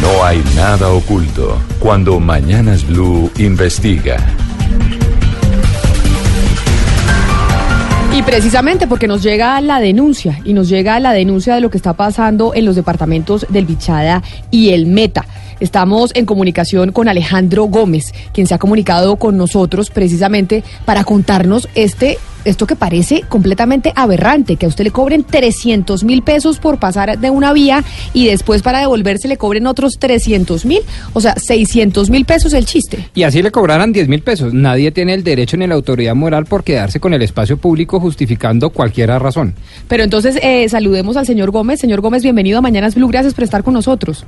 No hay nada oculto cuando Mañanas Blue investiga. Y precisamente porque nos llega la denuncia, y nos llega la denuncia de lo que está pasando en los departamentos del Bichada y el Meta. Estamos en comunicación con Alejandro Gómez, quien se ha comunicado con nosotros precisamente para contarnos este esto que parece completamente aberrante, que a usted le cobren 300 mil pesos por pasar de una vía y después para devolverse le cobren otros 300 mil, o sea, 600 mil pesos el chiste. Y así le cobraran 10 mil pesos. Nadie tiene el derecho ni la autoridad moral por quedarse con el espacio público justificando cualquier razón. Pero entonces eh, saludemos al señor Gómez. Señor Gómez, bienvenido a Mañanas Blue. Gracias por estar con nosotros.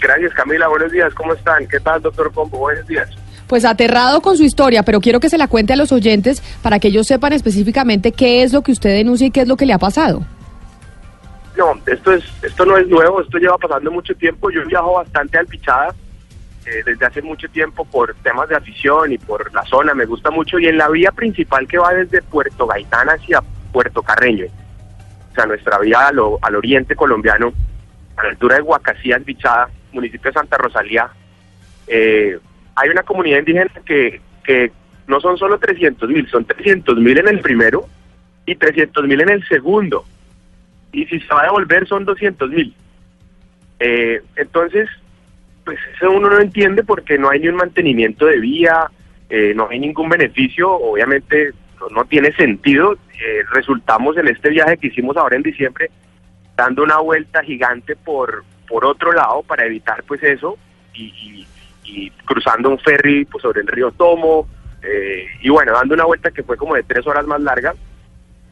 Gracias Camila, buenos días, ¿cómo están? ¿Qué tal, doctor Pombo? Buenos días. Pues aterrado con su historia, pero quiero que se la cuente a los oyentes para que ellos sepan específicamente qué es lo que usted denuncia y qué es lo que le ha pasado. No, esto es esto no es nuevo, esto lleva pasando mucho tiempo. Yo viajo bastante al Pichada eh, desde hace mucho tiempo por temas de afición y por la zona, me gusta mucho. Y en la vía principal que va desde Puerto Gaitán hacia Puerto Carreño, o sea, nuestra vía al, al oriente colombiano, a la altura de Huacasías, Bichada, municipio de Santa Rosalía, eh, hay una comunidad indígena que, que no son solo 300 mil, son 300 mil en el primero y 300 mil en el segundo. Y si se va a devolver son 200 mil. Eh, entonces, pues eso uno no entiende porque no hay ni un mantenimiento de vía, eh, no hay ningún beneficio, obviamente no, tiene sentido. Eh, resultamos en este viaje que hicimos ahora en diciembre dando una vuelta gigante por, por otro lado para evitar pues eso y, cruzando un ferry pues, sobre el río Tomo eh, y bueno, dando una vuelta que fue como de tres horas más larga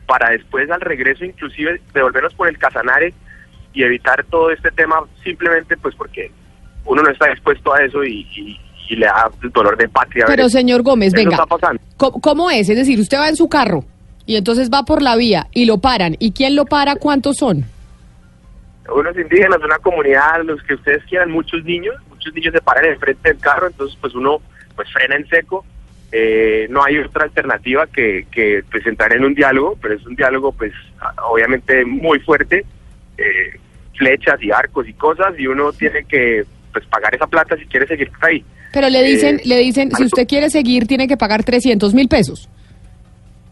para después al regreso inclusive devolvernos por el Casanare y evitar todo este tema simplemente pues porque uno no está dispuesto a eso y, le da el dolor de patria. Pero señor Gómez, venga, ¿cómo es? Es decir, usted va en su carro y entonces va por la vía y lo paran. ¿Y quién lo para? ¿Cuántos son? unos indígenas, una comunidad, los que ustedes quieran, muchos niños, muchos niños se paran enfrente del carro, entonces pues uno pues frena en seco, eh, no hay otra alternativa que, que pues entrar en un diálogo, pero es un diálogo pues obviamente muy fuerte, eh, flechas y arcos y cosas, y uno tiene que pues pagar esa plata si quiere seguir ahí. Pero le dicen, eh, le dicen, si usted quiere seguir, tiene que pagar 300 mil pesos.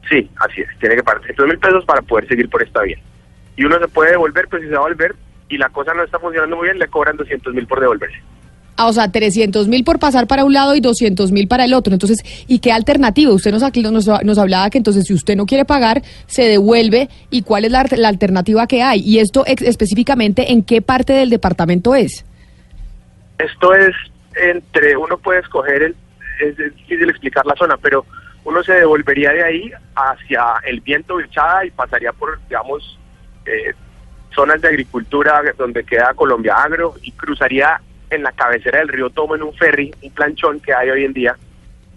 Sí, así es, tiene que pagar 300 mil pesos para poder seguir por esta vía. Y uno se puede devolver, pues si se va a volver, y la cosa no está funcionando muy bien, le cobran 200 mil por devolverse. Ah, o sea, 300 mil por pasar para un lado y 200 mil para el otro. Entonces, ¿y qué alternativa? Usted nos, nos, nos, hablaba que entonces si usted no quiere pagar, se devuelve. ¿Y cuál es la, alternativa que hay? ¿Y esto específicamente en qué parte del departamento es? Esto es entre, uno puede escoger, el, es difícil explicar la zona, pero uno se devolvería de ahí hacia el viento bichada y pasaría por, digamos, eh, zonas de agricultura donde queda Colombia Agro y cruzaría en la cabecera del río Tomo en un ferry, un planchón que hay hoy en día,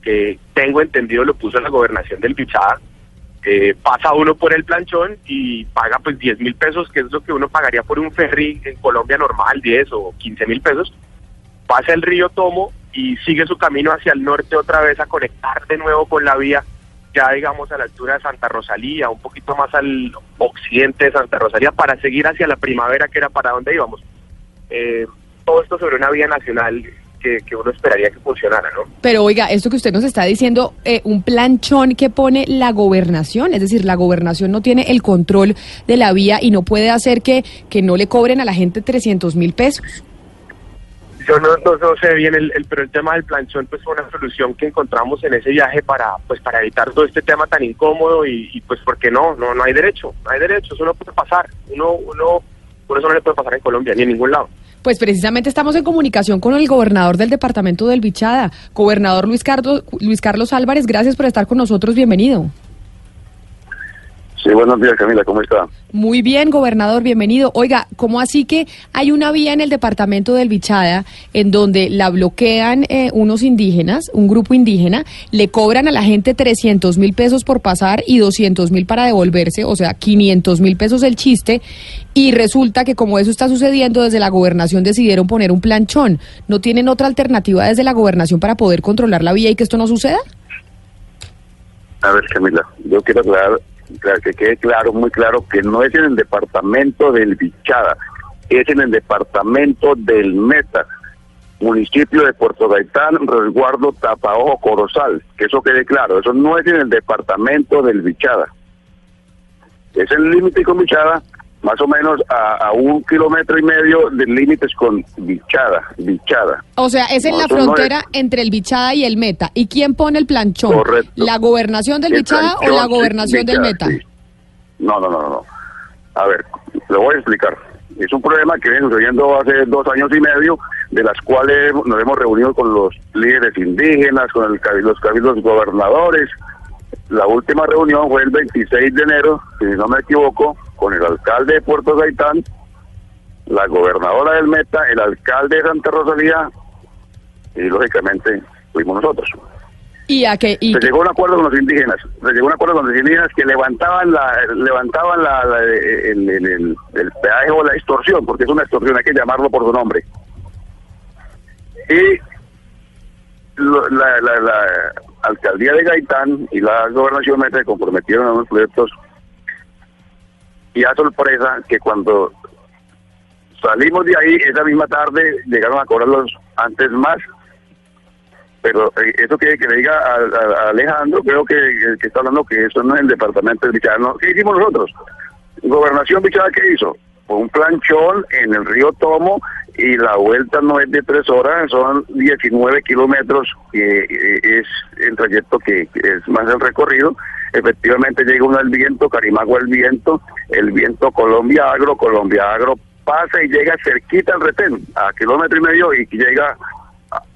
que tengo entendido lo puso la gobernación del Bichada. pasa uno por el planchón y paga pues 10 mil pesos, que es lo que uno pagaría por un ferry en Colombia normal, 10 o 15 mil pesos. Pasa el río Tomo y sigue su camino hacia el norte otra vez a conectar de nuevo con la vía ya digamos a la altura de Santa Rosalía, un poquito más al occidente de Santa Rosalía, para seguir hacia la primavera, que era para donde íbamos. Eh, todo esto sobre una vía nacional que, uno esperaría que funcionara, ¿no? Pero oiga, esto que usted nos está diciendo, eh, un planchón que pone la gobernación, es decir, la gobernación no tiene el control de la vía y no puede hacer que, que no le cobren a la gente 300 mil pesos yo no, no, sé bien, el, pero el tema del planchón pues fue una solución que encontramos en ese viaje para pues para evitar todo este tema tan incómodo y, pues porque no, no no hay derecho, no hay derecho, eso no puede pasar, uno, uno, por eso no le puede pasar en Colombia ni en ningún lado. Pues precisamente estamos en comunicación con el gobernador del departamento del Bichada, gobernador Luis Carlos, Luis Carlos Álvarez, gracias por estar con nosotros, bienvenido. Sí, buenos días, Camila, ¿cómo está? Muy bien, gobernador, bienvenido. Oiga, ¿cómo así que hay una vía en el departamento del Bichada en donde la bloquean eh, unos indígenas, un grupo indígena, le cobran a la gente 300 mil pesos por pasar y 200 mil para devolverse, o sea, 500 mil pesos el chiste, y resulta que como eso está sucediendo, desde la gobernación decidieron poner un planchón. ¿No tienen otra alternativa desde la gobernación para poder controlar la vía y que esto no suceda? A ver, Camila, yo quiero aclarar que quede claro, muy claro, que no es en el departamento del Bichada, es en el departamento del Meta, municipio de Puerto Gaitán, resguardo Tapaojo, Corozal, que eso quede claro, eso no es en el departamento del Bichada. Es el límite con Bichada, más o menos a, un kilómetro y medio de límites con Bichada, Bichada. O sea, es en la frontera entre el Bichada y el Meta. ¿Y quién pone el planchón? Correcto. ¿La gobernación del Bichada o la gobernación del Meta? No, no, no, no. A ver, lo voy a explicar. Es un problema que viene sucediendo hace dos años y medio, de las cuales nos hemos reunido con los líderes indígenas, con el, los cabildos gobernadores. La última reunión fue el 26 de enero, si no me equivoco, con el alcalde de Puerto Gaitán, la gobernadora del Meta, el alcalde de Santa Rosalía y lógicamente fuimos nosotros. ¿Y a qué? se llegó a un acuerdo con los indígenas, se llegó a un acuerdo con los indígenas que levantaban la levantaban la, el, el, el, peaje o la extorsión, porque es una extorsión, hay que llamarlo por su nombre. Y la, la, la, alcaldía de Gaitán y la gobernación Meta se comprometieron a unos proyectos y a sorpresa que cuando salimos de ahí, esa misma tarde llegaron a cobrarlos antes más. Pero eh, eso que, que le diga a, Alejandro, creo que, que está hablando que eso no es el departamento del Bichada. ¿Qué hicimos nosotros? Gobernación Bichada, ¿qué hizo? Un planchón en el río Tomo y la vuelta no es de tres horas, son 19 kilómetros, que eh, es el trayecto que, es más el recorrido. Efectivamente llega uno al viento, Carimagua el viento, el viento Colombia Agro, Colombia Agro pasa y llega cerquita al retén, a kilómetro y medio y llega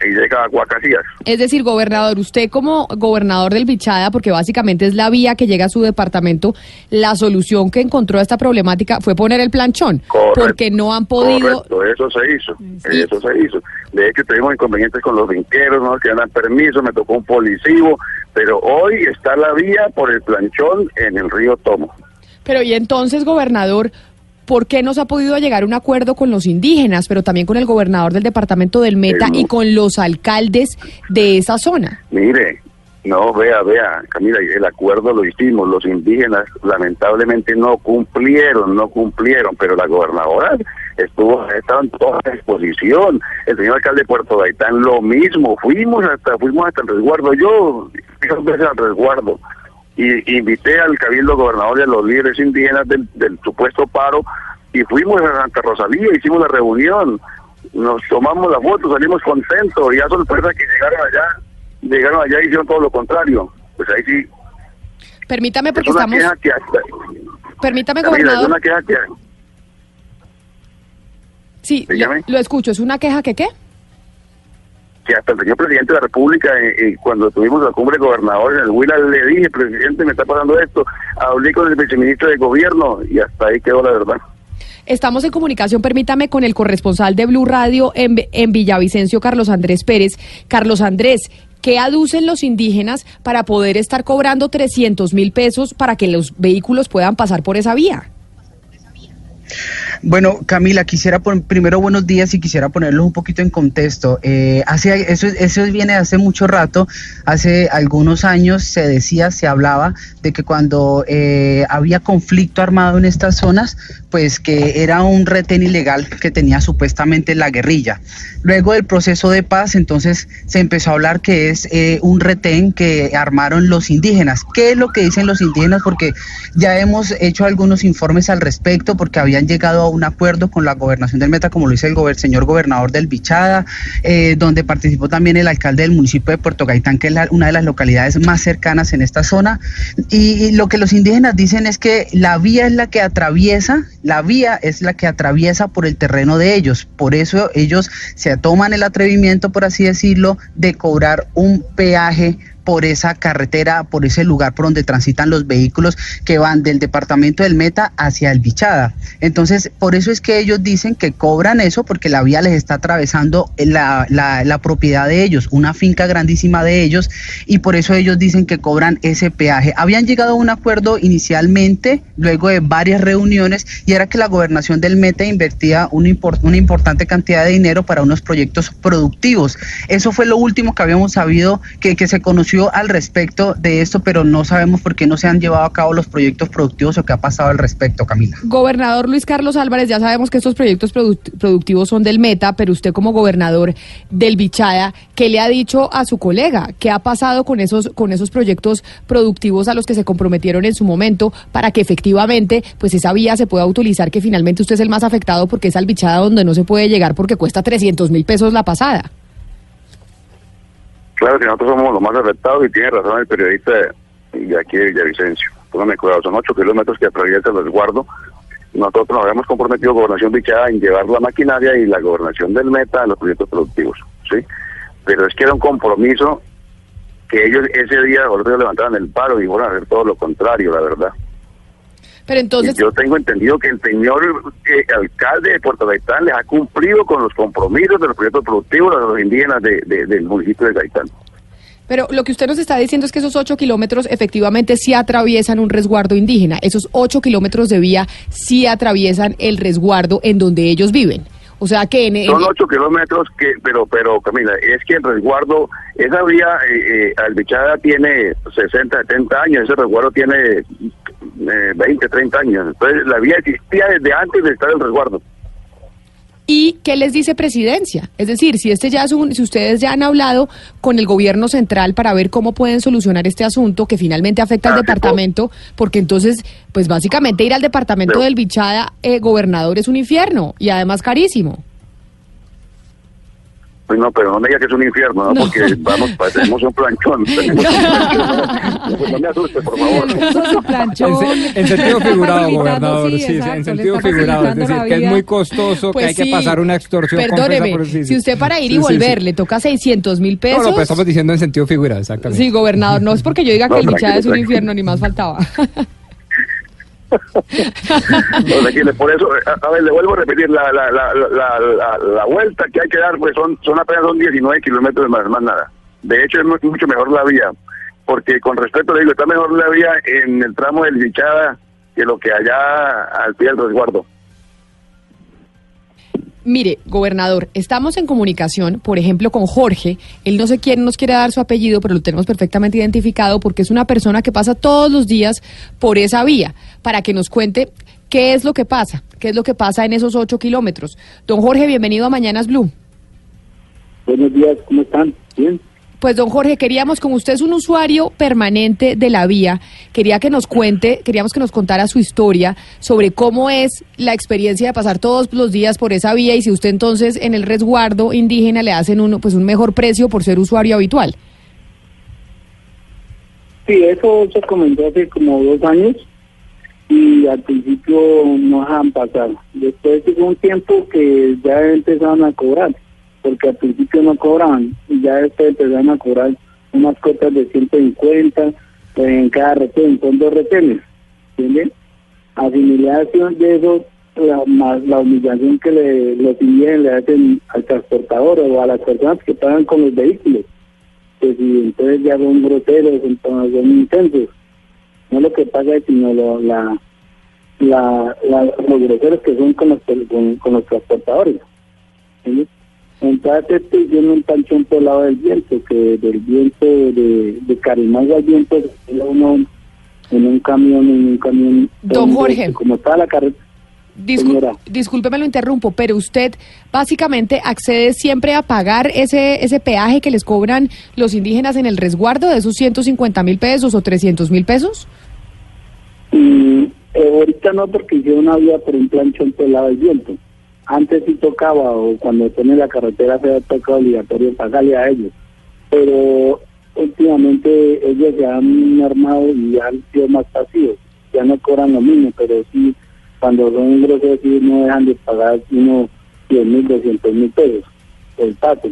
y llega a Guacasías. Es decir, gobernador, usted como gobernador del Bichada, porque básicamente es la vía que llega a su departamento, la solución que encontró a esta problemática fue poner el planchón, porque no han podido... Correcto, eso se hizo, eso se hizo. De hecho, tuvimos inconvenientes con los vinqueros, ¿no? que dan permiso, me tocó un policivo, pero hoy está la vía por el planchón en el río Tomo. Pero y entonces, gobernador, ¿por qué no se ha podido llegar a un acuerdo con los indígenas, pero también con el gobernador del departamento del Meta y con los alcaldes de esa zona? Mire, no, vea, vea, Camila, el acuerdo lo hicimos, los indígenas lamentablemente no cumplieron, no cumplieron, pero la gobernadora estuvo, estaba en toda la exposición, el señor alcalde de Puerto Gaitán lo mismo, fuimos hasta, fuimos hasta el resguardo, yo veces al resguardo, y invité al cabildo gobernador y a los líderes indígenas del, supuesto paro y fuimos a Santa Rosalía, hicimos la reunión, nos tomamos la foto, salimos contentos y a sorpresa que llegaron allá, llegaron allá y hicieron todo lo contrario. Pues ahí sí. Permítame porque estamos... Permítame, gobernador. Es una queja que... Sí, lo escucho. ¿Es una queja que qué? Que hasta el señor presidente de la República, eh, eh, cuando tuvimos la cumbre de gobernadores en el Huila, le dije, presidente, me está pasando esto, hablé con el viceministro de gobierno y hasta ahí quedó la verdad. Estamos en comunicación, permítame, con el corresponsal de Blue Radio en, en Villavicencio, Carlos Andrés Pérez. Carlos Andrés, ¿qué aducen los indígenas para poder estar cobrando 300 mil pesos para que los vehículos puedan pasar por esa vía? Bueno, Camila, quisiera poner, primero buenos días y quisiera ponerlos un poquito en contexto. Eh, hace, eso, eso viene hace mucho rato, hace algunos años se decía, se hablaba de que cuando eh, había conflicto armado en estas zonas, pues que era un retén ilegal que tenía supuestamente la guerrilla. Luego del proceso de paz, entonces se empezó a hablar que es eh, un retén que armaron los indígenas. ¿Qué es lo que dicen los indígenas? Porque ya hemos hecho algunos informes al respecto, porque habían llegado a un acuerdo con la gobernación del Meta, como lo dice el señor gobernador del Bichada, eh, donde participó también el alcalde del municipio de Puerto Gaitán, que es una de las localidades más cercanas en esta zona. y lo que los indígenas dicen es que la vía es la que atraviesa la vía es la que atraviesa por el terreno de ellos. Por eso ellos se toman el atrevimiento, por así decirlo, de cobrar un peaje por esa carretera, por ese lugar por donde transitan los vehículos que van del departamento del Meta hacia el Bichada. Entonces, por eso es que ellos dicen que cobran eso porque la vía les está atravesando la, la, propiedad de ellos, una finca grandísima de ellos, y por eso ellos dicen que cobran ese peaje. Habían llegado a un acuerdo inicialmente, luego de varias reuniones, y era que la gobernación del Meta invertía una, una importante cantidad de dinero para unos proyectos productivos. Eso fue lo último que habíamos sabido que, que se conoció al respecto de esto, pero no sabemos por qué no se han llevado a cabo los proyectos productivos o qué ha pasado al respecto, Camila. Gobernador Luis Carlos Álvarez, ya sabemos que estos proyectos productivos son del Meta, pero usted como gobernador del Bichada, ¿qué le ha dicho a su colega? ¿Qué ha pasado con esos, con esos proyectos productivos a los que se comprometieron en su momento para que efectivamente pues esa vía se pueda utilizar, que finalmente usted es el más afectado porque es al Bichada donde no se puede llegar porque cuesta 300 mil pesos la pasada? Claro que nosotros somos los más afectados y tiene razón el periodista de aquí de Villavicencio. Póngame cuidado, son 8 kilómetros que atraviesa el resguardo. Nosotros nos habíamos comprometido, Gobernación Bichada, en llevar la maquinaria y la Gobernación del Meta a los proyectos productivos. ¿sí? Pero es que era un compromiso que ellos ese día, los levantaron el paro y fueron a hacer todo lo contrario, la verdad. Pero entonces... yo tengo entendido que el señor eh, alcalde de Puerto Gaitán les ha cumplido con los compromisos de los proyectos productivos a los indígenas de, del municipio de Gaitán. Pero lo que usted nos está diciendo es que esos ocho kilómetros efectivamente sí atraviesan un resguardo indígena. Esos ocho kilómetros de vía sí atraviesan el resguardo en donde ellos viven. O sea que en, son ocho kilómetros que, pero, pero Camila, es que el resguardo, esa vía eh, eh Albichada tiene 60, 70 años, ese resguardo tiene eh, 20, 30 años. Entonces la vía existía desde antes de estar el resguardo. ¿Y qué les dice presidencia? Es decir, si este ya es un, si ustedes ya han hablado con el gobierno central para ver cómo pueden solucionar este asunto que finalmente afecta al ah, departamento, porque entonces, pues básicamente ir al departamento del Bichada, eh, gobernador, es un infierno y además carísimo. Pues no, pero no me diga que es un infierno, ¿no? porque vamos, tenemos un planchón. Tenemos un planchón pues no me asuste, por favor. En, sentido figurado, gobernador, sí, en sentido figurado. Es decir, que es muy costoso, que hay que pues pasar una extorsión. Perdóneme, si usted para ir y volver le toca 600 mil pesos. No, no, pues estamos diciendo en sentido figurado, exactamente. Sí, gobernador, no es porque yo diga que el bichada es un infierno, ni más faltaba. por eso, a, ver, le vuelvo a repetir, la, la, la, la, la, vuelta que hay que dar, pues son, son apenas son 19 kilómetros más, más nada. De hecho, es mucho mejor la vía, porque con respecto, le digo, está mejor la vía en el tramo del Bichada que lo que allá al pie del resguardo. Mire, gobernador, estamos en comunicación, por ejemplo, con Jorge. Él no sé quién nos quiere dar su apellido, pero lo tenemos perfectamente identificado porque es una persona que pasa todos los días por esa vía para que nos cuente qué es lo que pasa, qué es lo que pasa en esos ocho kilómetros. Don Jorge, bienvenido a Mañanas Blue. Buenos días, ¿cómo están? Bien. Pues don Jorge, queríamos, como usted es un usuario permanente de la vía, quería que nos cuente, queríamos que nos contara su historia sobre cómo es la experiencia de pasar todos los días por esa vía y si usted entonces en el resguardo indígena le hacen uno, pues un mejor precio por ser usuario habitual. Sí, eso se comentó hace como dos años y al principio no dejaban pasar. Después de un tiempo que ya empezaron a cobrar porque al principio no cobraban y ya después empezaron a cobrar unas cotas de 150 en cada retén, son dos retenes, ¿entienden? Asimilación de eso, la, más la humillación que le, los indígenas le hacen al transportador o a las personas que pagan con los vehículos, que si entonces ya son groseros, entonces son intensos. No lo que pasa es sino lo, la, la, los groseros que son con los, con, los transportadores. ¿entiendes? Entonces estoy viendo un panchón por el lado del viento, que del viento de, de Carimago al viento uno en un camión, en un camión. Don Jorge. Como está la carretera. discúlpeme lo interrumpo, pero usted básicamente accede siempre a pagar ese ese peaje que les cobran los indígenas en el resguardo de esos 150 mil pesos o 300 mil pesos. Mm, eh, ahorita no, porque yo una vía por un planchón por el lado del viento. Antes sí tocaba, o cuando tiene la carretera se ha tocado obligatorio pagarle a ellos. Pero últimamente ellos ya han armado y han sido más pasivos. Ya no cobran lo mismo, pero sí, cuando son ingresos sí no dejan de pagar unos 100 mil, 200 mil pesos el pato.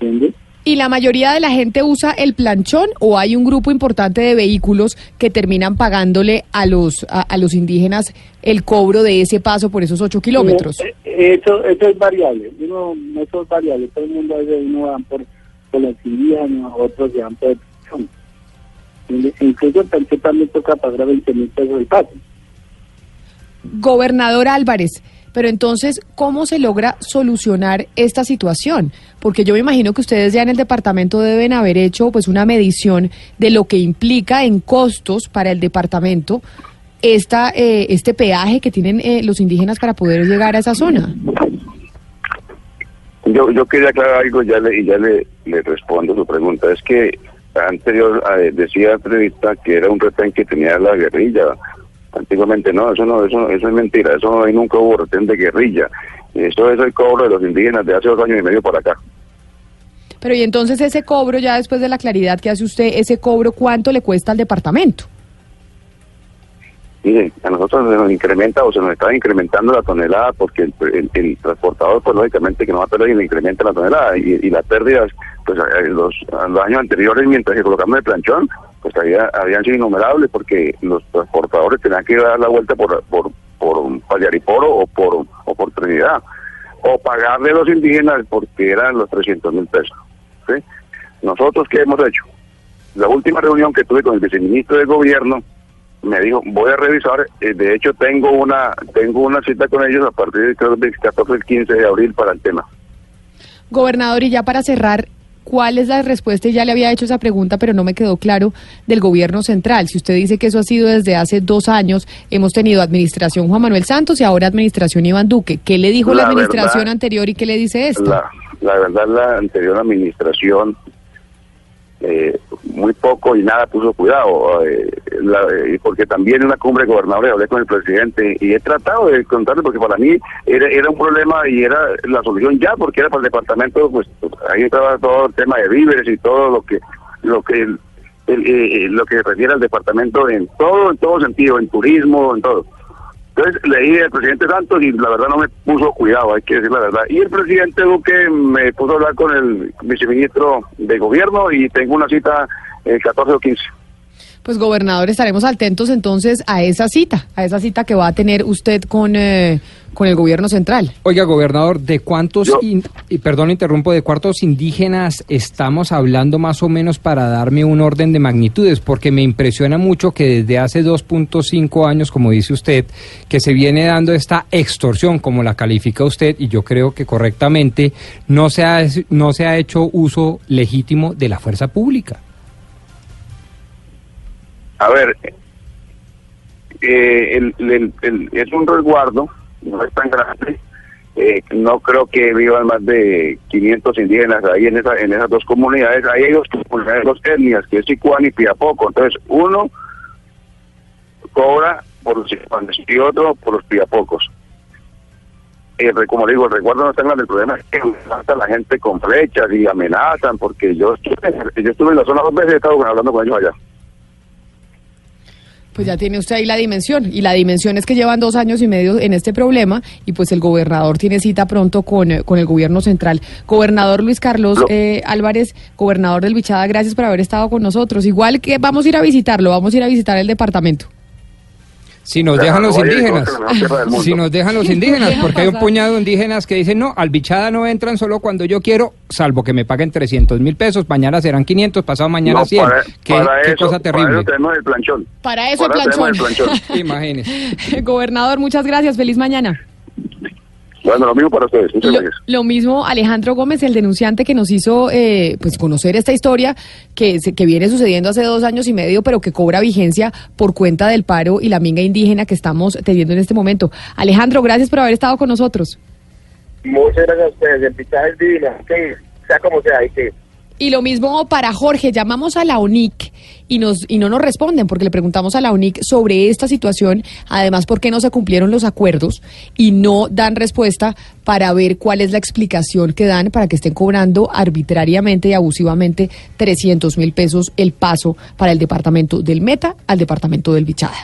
¿Entiendes? ¿Y la mayoría de la gente usa el planchón o hay un grupo importante de vehículos que terminan pagándole a los a, los indígenas el cobro de ese paso por esos ocho kilómetros? Eh, eso, eso es variable, uno, eso es variable, todo el mundo uno van por, por los indígenas, otros van por el planchón. Incluso el planchón también toca pagar 20 mil pesos el paso. Gobernador Álvarez, pero entonces, ¿cómo se logra solucionar esta situación? Porque yo me imagino que ustedes ya en el departamento deben haber hecho pues una medición de lo que implica en costos para el departamento esta, eh, este peaje que tienen eh, los indígenas para poder llegar a esa zona. Yo, yo quería aclarar algo ya le, y ya le, respondo su pregunta. Es que anterior eh, decía entrevista que era un retén que tenía la guerrilla Antiguamente no, eso no, eso, eso es mentira, eso no hay nunca hubo de guerrilla. Eso es el cobro de los indígenas de hace dos años y medio para acá. Pero y entonces ese cobro, ya después de la claridad que hace usted, ese cobro, ¿cuánto le cuesta al departamento? Mire, a nosotros se nos incrementa o se nos está incrementando la tonelada porque el, transportador, pues lógicamente que no va a perder y le incrementa la tonelada y, las pérdidas, pues los, los años anteriores mientras que colocamos el planchón, pues había, habían sido innumerables porque los transportadores tenían que dar la vuelta por, por, por Pallariporo o por, o por Trinidad, o pagarle a los indígenas porque eran los 300 mil pesos. Nosotros, ¿qué hemos hecho? La última reunión que tuve con el viceministro de gobierno, me dijo, voy a revisar, eh, de hecho tengo una tengo una cita con ellos a partir del 14 el 15 de abril para el tema. Gobernador, y ya para cerrar, ¿Cuál es la respuesta? Y ya le había hecho esa pregunta, pero no me quedó claro del gobierno central. Si usted dice que eso ha sido desde hace dos años, hemos tenido administración Juan Manuel Santos y ahora administración Iván Duque. ¿Qué le dijo la, administración anterior y qué le dice esto? La, la verdad, la anterior administración eh, muy poco y nada puso cuidado, eh, eh, porque también en una cumbre de gobernadores hablé con el presidente y he tratado de contarle, porque para mí era, era un problema y era la solución ya, porque era para el departamento, pues ahí estaba todo el tema de víveres y todo lo que lo que lo que refiere al departamento en todo en todo sentido, en turismo, en todo. Entonces leí al presidente Santos y la verdad no me puso cuidado, hay que decir la verdad. Y el presidente Duque me puso a hablar con el viceministro de gobierno y tengo una cita el 14 o 15. Pues gobernador, estaremos atentos entonces a esa cita, a esa cita que va a tener usted con, eh, con el gobierno central. Oiga, gobernador, ¿de cuántos, y perdón, interrumpo, de cuántos indígenas estamos hablando más o menos para darme un orden de magnitudes? Porque me impresiona mucho que desde hace 2.5 años, como dice usted, que se viene dando esta extorsión, como la califica usted, y yo creo que correctamente, no se ha, no se ha hecho uso legítimo de la fuerza pública. A ver, eh, el, es un resguardo, no es tan grande. Eh, no creo que vivan más de 500 indígenas ahí en, esa, en esas dos comunidades. Ahí hay dos comunidades, dos etnias, que es Sicuán y Piapoco. Entonces, uno cobra por los y otro por los Piapocos. Eh, como digo, el resguardo no está grande, el problema es que matan la gente con flechas y amenazan, porque yo estuve, yo estuve en la zona dos veces, he estado hablando con ellos allá. Pues ya tiene usted ahí la dimensión. Y la dimensión es que llevan dos años y medio en este problema y pues el gobernador tiene cita pronto con, eh, con el gobierno central. Gobernador Luis Carlos eh, Álvarez, gobernador del Bichada, gracias por haber estado con nosotros. Igual que vamos a ir a visitarlo, vamos a ir a visitar el departamento. Si nos dejan los indígenas, si nos dejan los indígenas, porque hay un puñado de indígenas que dicen, no, al bichada no entran solo cuando yo quiero, salvo que me paguen 300 mil pesos, mañana serán 500, pasado mañana 100. ¿Qué, cosa terrible. Para eso el planchón. Para eso el planchón. Imagínese. Gobernador, muchas gracias, feliz mañana. Bueno, lo mismo para ustedes. Muchas lo, Lo mismo Alejandro Gómez, el denunciante que nos hizo eh, pues conocer esta historia que, que viene sucediendo hace dos años y medio, pero que cobra vigencia por cuenta del paro y la minga indígena que estamos teniendo en este momento. Alejandro, gracias por haber estado con nosotros. Muchas gracias a ustedes. El es divino. Que sea como sea, hay que y lo mismo para Jorge, llamamos a la UNIC y, nos, y no nos responden porque le preguntamos a la UNIC sobre esta situación, además por qué no se cumplieron los acuerdos y no dan respuesta para ver cuál es la explicación que dan para que estén cobrando arbitrariamente y abusivamente 300 mil pesos el paso para el departamento del Meta al departamento del Bichada.